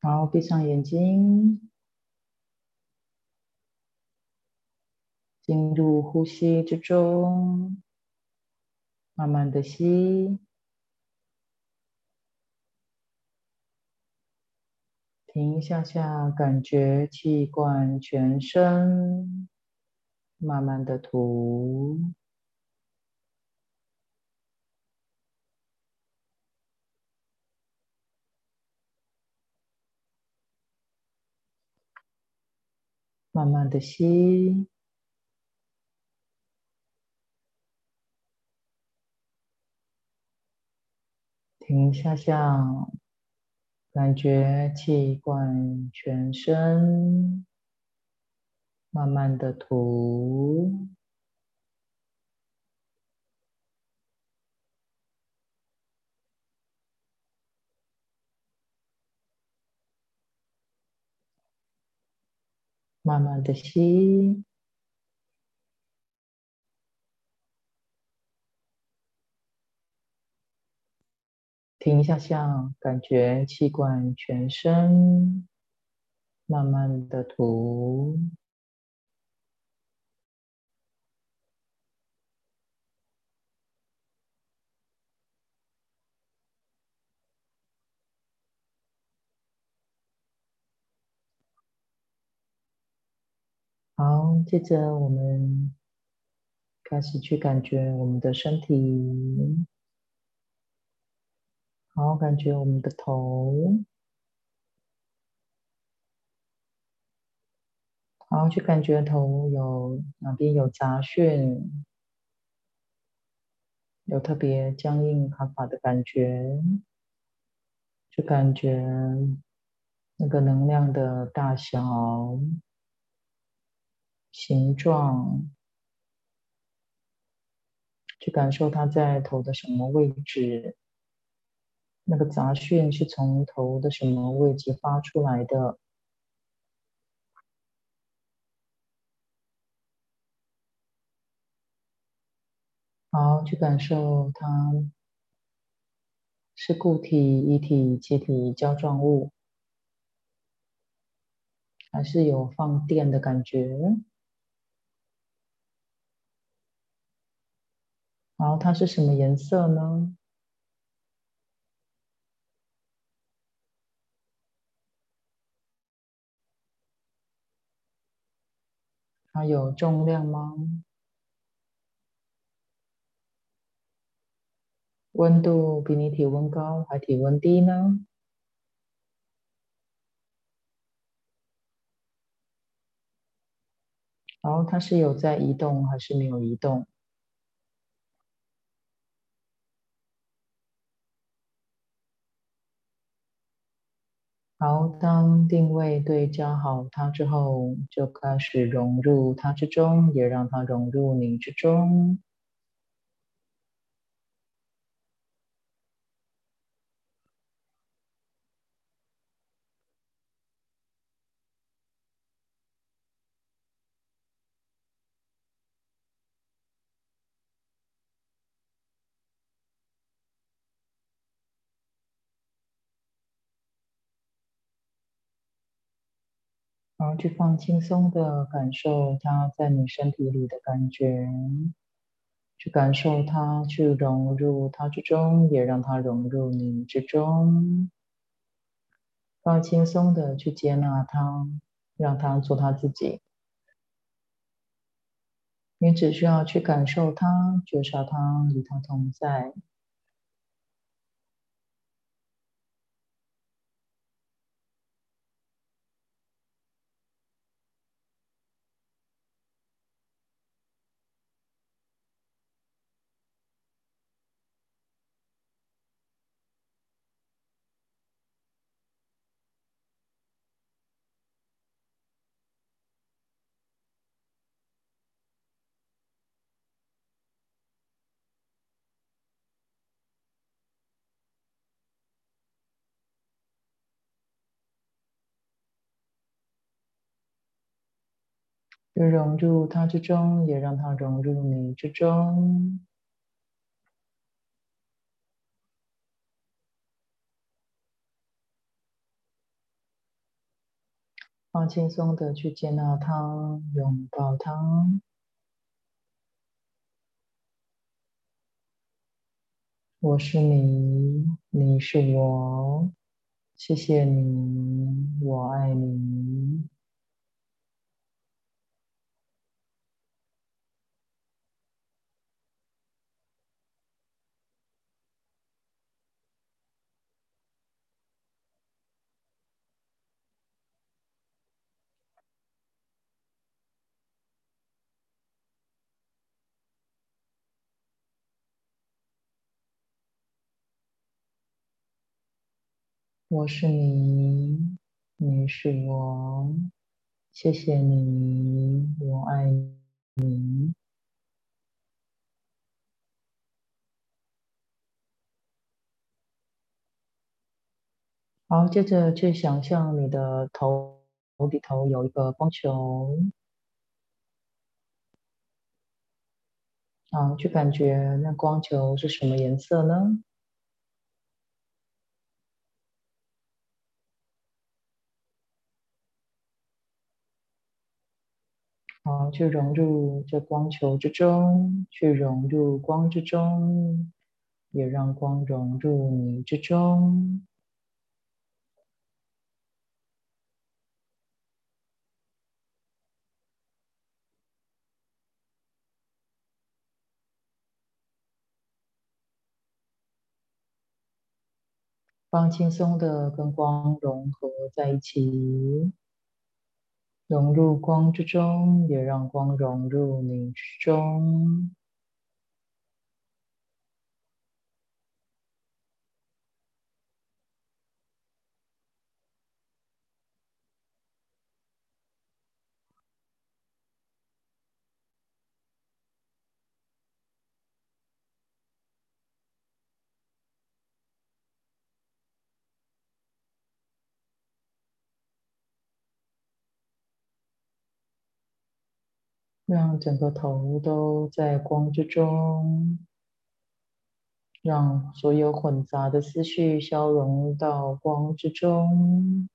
好，闭上眼睛，进入呼吸之中，慢慢的吸，停一下下，感觉气贯全身，慢慢的吐。慢慢的吸，停下下，感觉气贯全身，慢慢的吐，慢慢的吸。停一下下，感觉气管全身，慢慢的吐。好，接着我们开始去感觉我们的身体。好，感觉我们的头，好，去感觉头有哪边有杂讯，有特别僵硬卡卡的感觉，就感觉那个能量的大小、形状，去感受它在头的什么位置。那个杂讯是从头的什么位置发出来的？好，去感受它是固体、液体、气体、胶状物，还是有放电的感觉？好，它是什么颜色呢？它有重量吗？温度比你体温高还体温低呢？然后它是有在移动还是没有移动？好，当定位对焦好它之后，就开始融入它之中，也让它融入你之中。然后去放轻松的感受它在你身体里的感觉，去感受它，去融入它之中，也让它融入你之中。放轻松的去接纳它，让它做它自己。你只需要去感受它，觉察它，与它同在。融入它之中，也让它融入你之中。放轻松的去接纳它，拥抱它。我是你，你是我，谢谢你，我爱你。我是你，你是我，谢谢你，我爱你。好，接着去想象你的头头顶头有一个光球，啊，去感觉那光球是什么颜色呢？好，去融入这光球之中，去融入光之中，也让光融入你之中。放轻松的跟光融合在一起。融入光之中，也让光融入你之中。让整个头都在光之中，让所有混杂的思绪消融到光之中，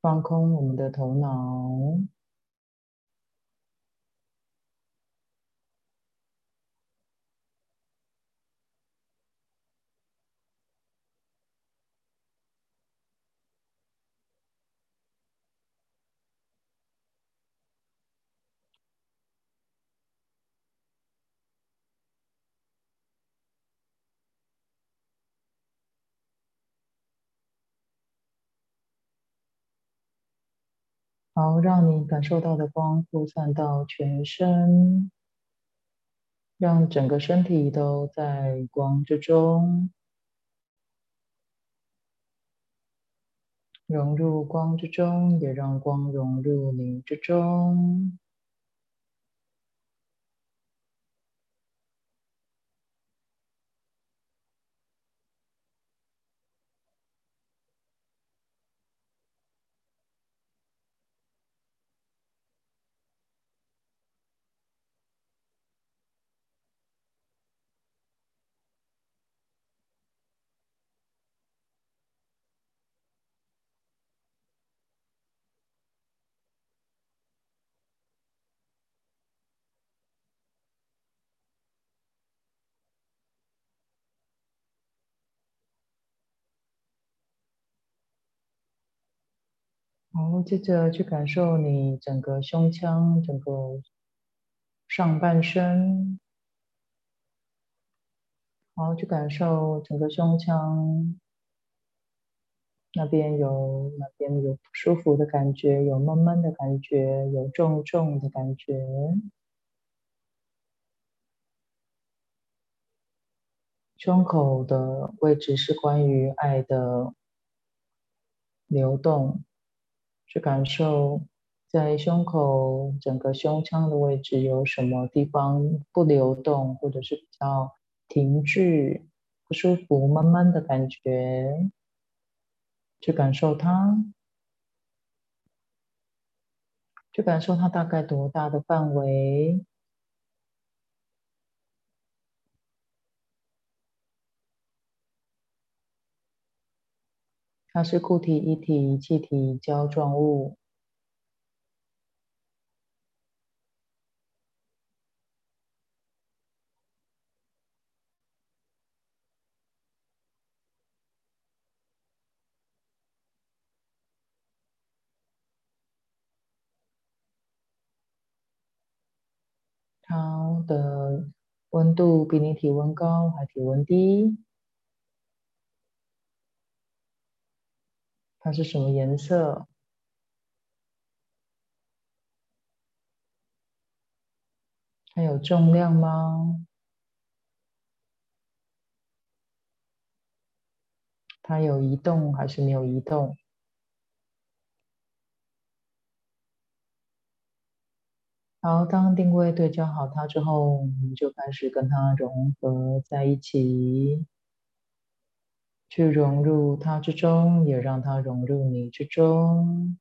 放空我们的头脑。好，让你感受到的光扩散到全身，让整个身体都在光之中，融入光之中，也让光融入你之中。好，接着去感受你整个胸腔、整个上半身。好，去感受整个胸腔那边有那边有不舒服的感觉，有闷闷的感觉，有重重的感觉。胸口的位置是关于爱的流动。去感受，在胸口整个胸腔的位置有什么地方不流动，或者是比较停滞、不舒服、慢慢的感觉。去感受它，去感受它大概多大的范围。它是固体、一体、气体、胶状物。它的温度比你体温高还体温低？它是什么颜色？它有重量吗？它有移动还是没有移动？好，当定位对焦好它之后，我们就开始跟它融合在一起，去融入它之中，也让它融入你之中。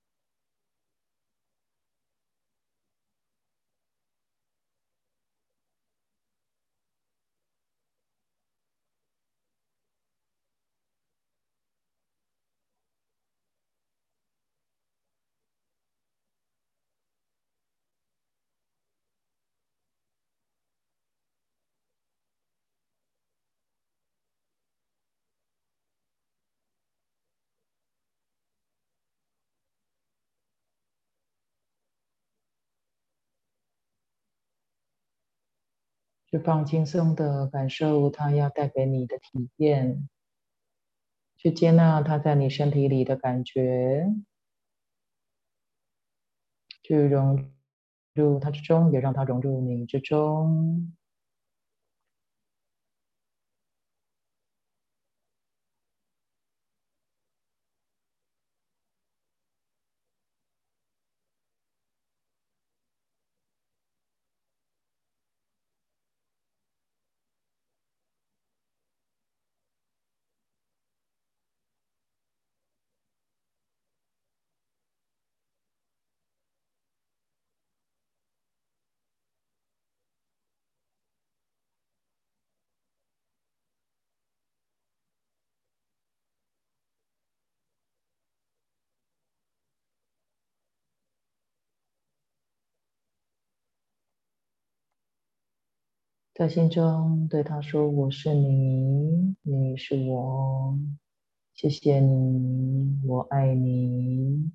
去放轻松的感受，它要带给你的体验；去接纳它在你身体里的感觉；去融入它之中，也让它融入你之中。在心中对他说：“我是你，你是我，谢谢你，我爱你。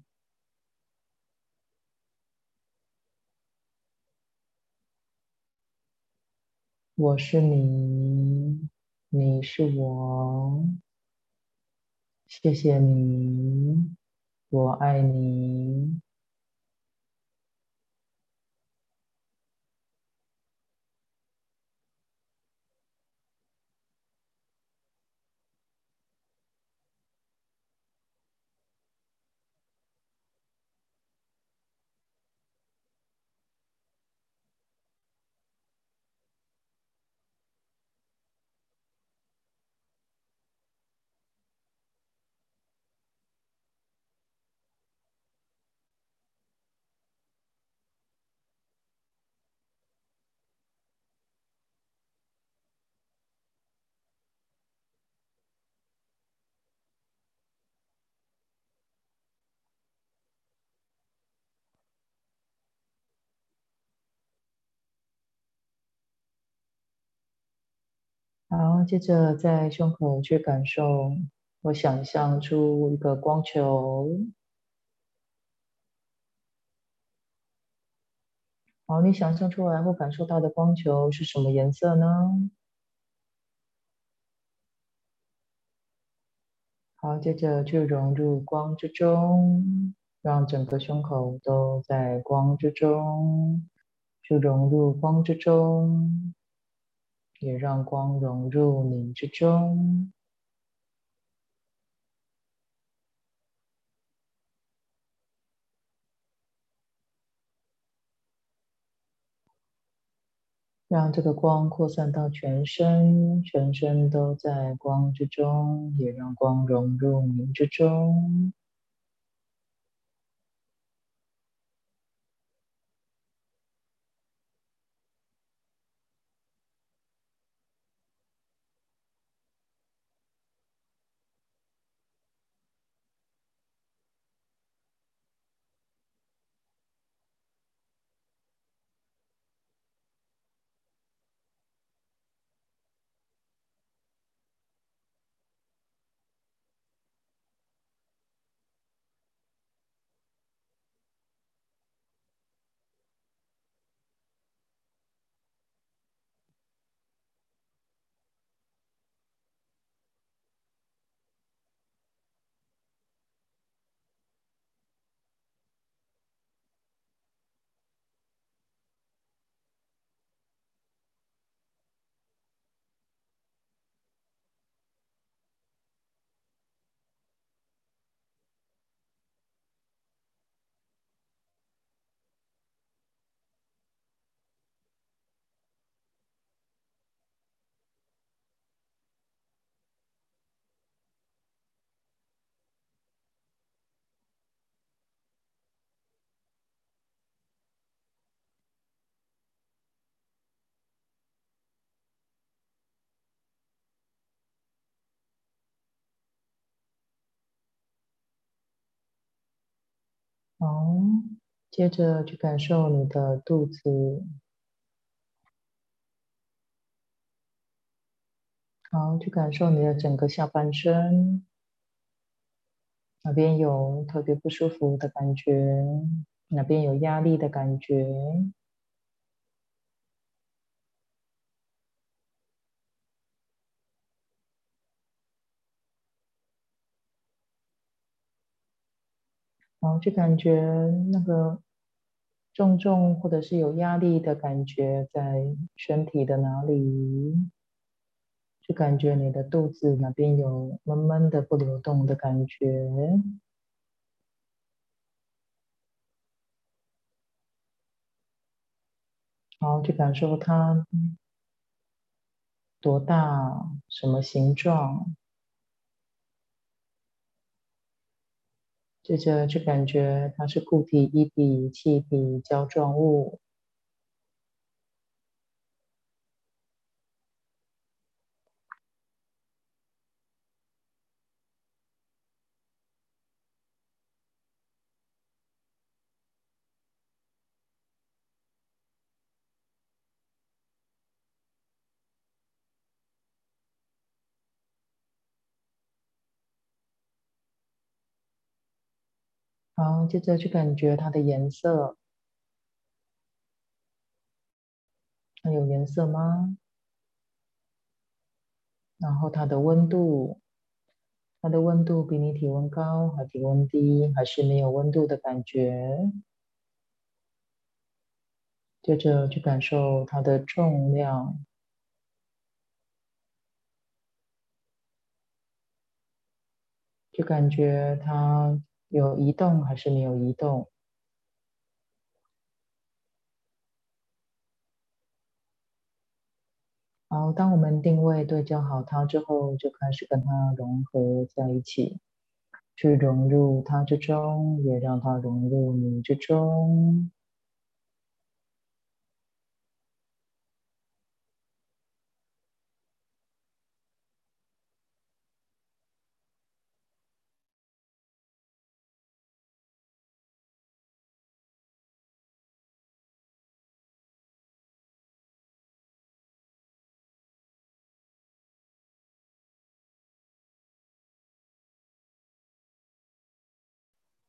我是你，你是我，谢谢你，我爱你。”好，接着在胸口去感受，我想象出一个光球。好，你想象出来或感受到的光球是什么颜色呢？好，接着去融入光之中，让整个胸口都在光之中，去融入光之中。也让光融入你之中，让这个光扩散到全身，全身都在光之中，也让光融入你之中。好，接着去感受你的肚子。好，去感受你的整个下半身，哪边有特别不舒服的感觉，哪边有压力的感觉。就，感觉那个重重或者是有压力的感觉在身体的哪里？就感觉你的肚子哪边有闷闷的不流动的感觉。好，去感受它多大，什么形状。接着就感觉它是固体、液体、气体、胶状物。好，接着去感觉它的颜色，它有颜色吗？然后它的温度，它的温度比你体温高，还体温低，还是没有温度的感觉？接着去感受它的重量，就感觉它。有移动还是没有移动？好，当我们定位对焦好它之后，就开始跟它融合在一起，去融入它之中，也让它融入你之中。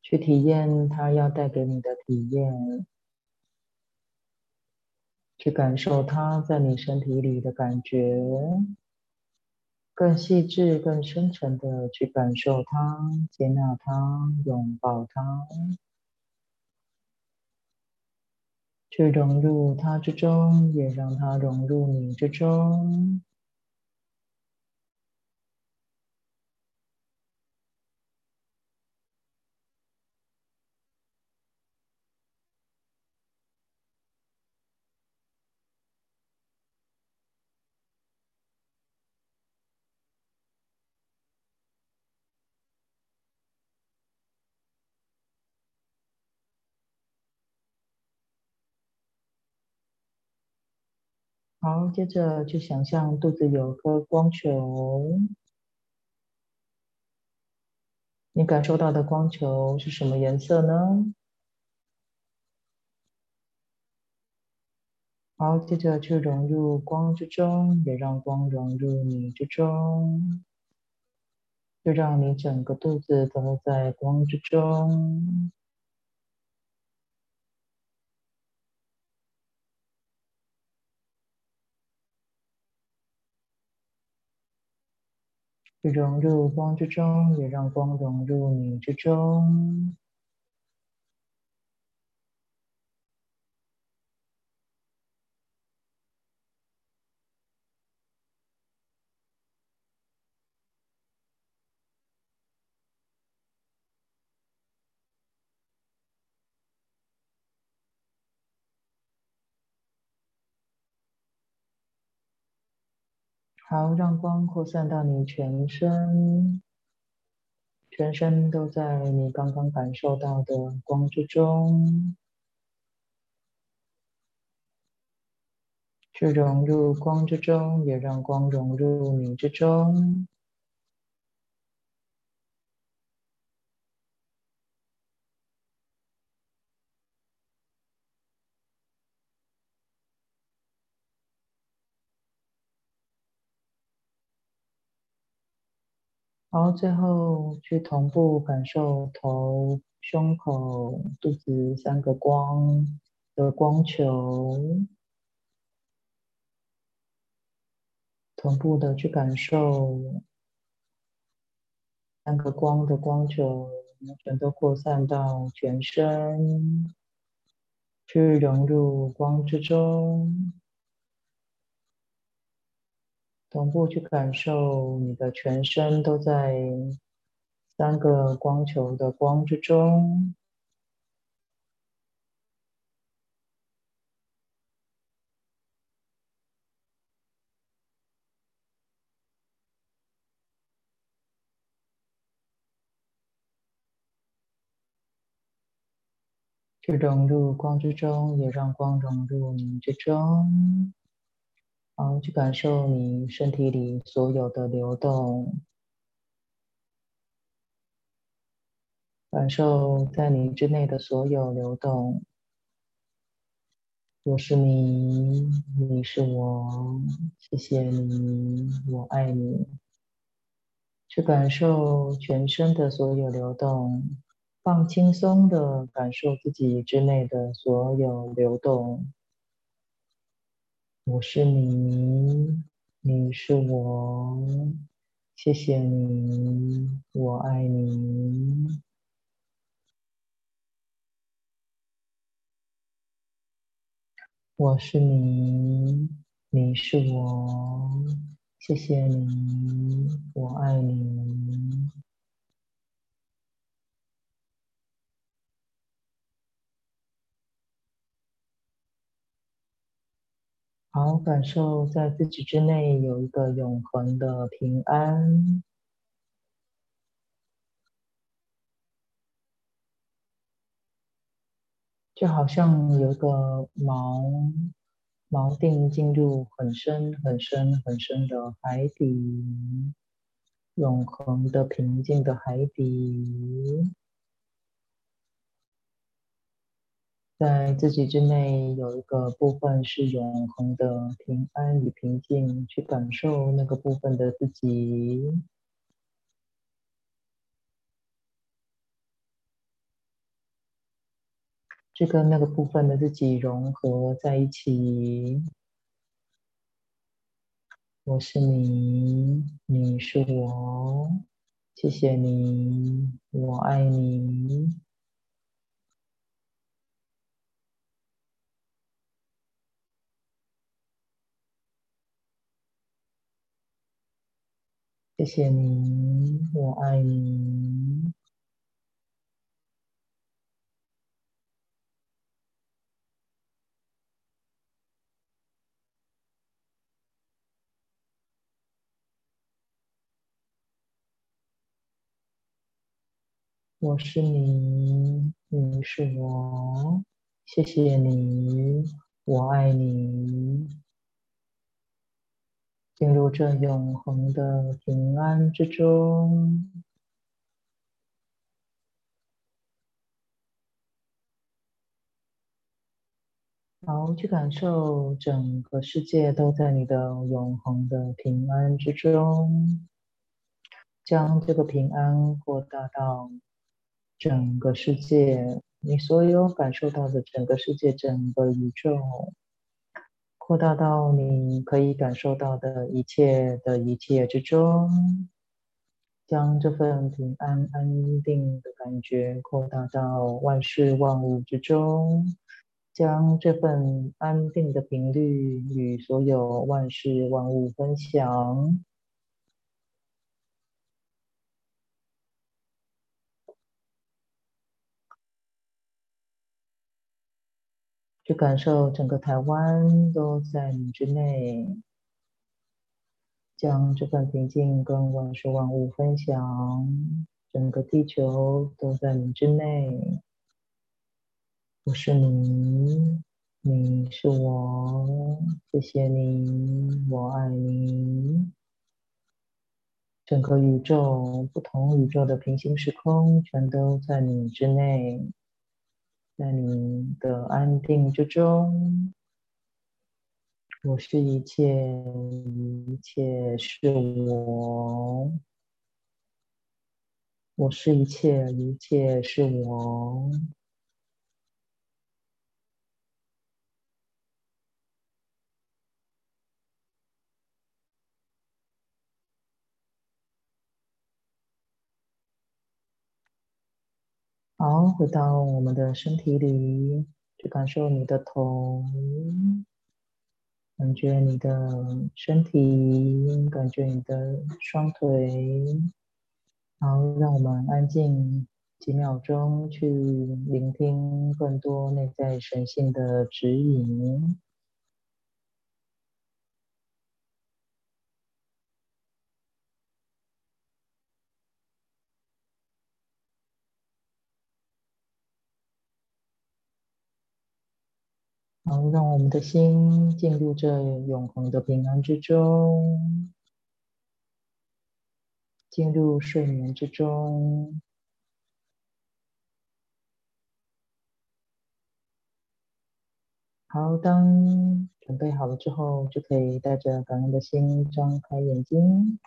去体验它要带给你的体验，去感受它在你身体里的感觉，更细致、更深沉的去感受它、接纳它、拥抱它，去融入它之中，也让它融入你之中。好，接着去想象肚子有颗光球，你感受到的光球是什么颜色呢？好，接着去融入光之中，也让光融入你之中，就让你整个肚子都在光之中。融入光之中，也让光融入你之中。好，让光扩散到你全身，全身都在你刚刚感受到的光之中，去融入光之中，也让光融入你之中。好，最后去同步感受头、胸口、肚子三个光的光球，同步的去感受三个光的光球，全都扩散到全身，去融入光之中。同步去感受，你的全身都在三个光球的光之中，去融入光之中，也让光融入你之中。好，去感受你身体里所有的流动，感受在你之内的所有流动。我是你，你是我，谢谢你，我爱你。去感受全身的所有流动，放轻松的感受自己之内的所有流动。我是你，你是我，谢谢你，我爱你。我是你，你是我，谢谢你，我爱你。好，感受在自己之内有一个永恒的平安，就好像有一个锚锚定进入很深很深很深的海底，永恒的平静的海底。在自己之内有一个部分是永恒的平安与平静，去感受那个部分的自己，去跟那个部分的自己融合在一起。我是你，你是我，谢谢你，我爱你。谢谢你，我爱你。我是你，你是我。谢谢你，我爱你。进入这永恒的平安之中，好，去感受整个世界都在你的永恒的平安之中，将这个平安扩大到整个世界，你所有感受到的整个世界，整个宇宙。扩大到你可以感受到的一切的一切之中，将这份平安安定的感觉扩大到万事万物之中，将这份安定的频率与所有万事万物分享。去感受整个台湾都在你之内，将这份平静跟万事万物分享。整个地球都在你之内，我是你，你是我，谢谢你，我爱你。整个宇宙，不同宇宙的平行时空，全都在你之内。在你的安定之中，我是一切，一切是我。我是一切，一切是我。好，回到我们的身体里，去感受你的头，感觉你的身体，感觉你的双腿。好，让我们安静几秒钟，去聆听更多内在神性的指引。好，让我们的心进入这永恒的平安之中，进入睡眠之中。好，当准备好了之后，就可以带着感恩的心张开眼睛。